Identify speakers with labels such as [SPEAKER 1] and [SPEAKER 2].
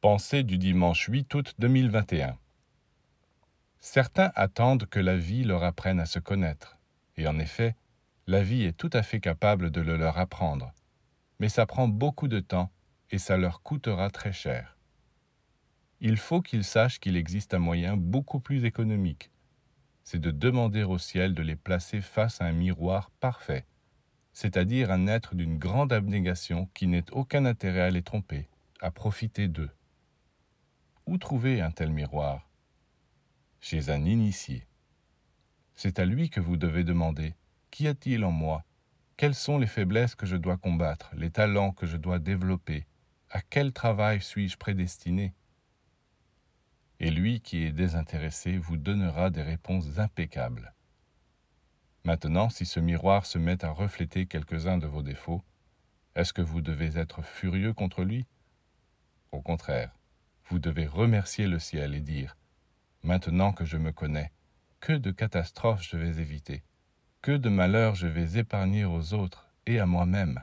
[SPEAKER 1] Pensée du dimanche 8 août 2021. Certains attendent que la vie leur apprenne à se connaître, et en effet, la vie est tout à fait capable de le leur apprendre, mais ça prend beaucoup de temps et ça leur coûtera très cher. Il faut qu'ils sachent qu'il existe un moyen beaucoup plus économique, c'est de demander au ciel de les placer face à un miroir parfait, c'est-à-dire un être d'une grande abnégation qui n'ait aucun intérêt à les tromper, à profiter d'eux. Où trouver un tel miroir? Chez un initié. C'est à lui que vous devez demander Qu'y a-t-il en moi? Quelles sont les faiblesses que je dois combattre, les talents que je dois développer? À quel travail suis-je prédestiné? Et lui qui est désintéressé vous donnera des réponses impeccables. Maintenant, si ce miroir se met à refléter quelques-uns de vos défauts, est-ce que vous devez être furieux contre lui? Au contraire, vous devez remercier le ciel et dire Maintenant que je me connais, que de catastrophes je vais éviter, que de malheurs je vais épargner aux autres et à moi-même.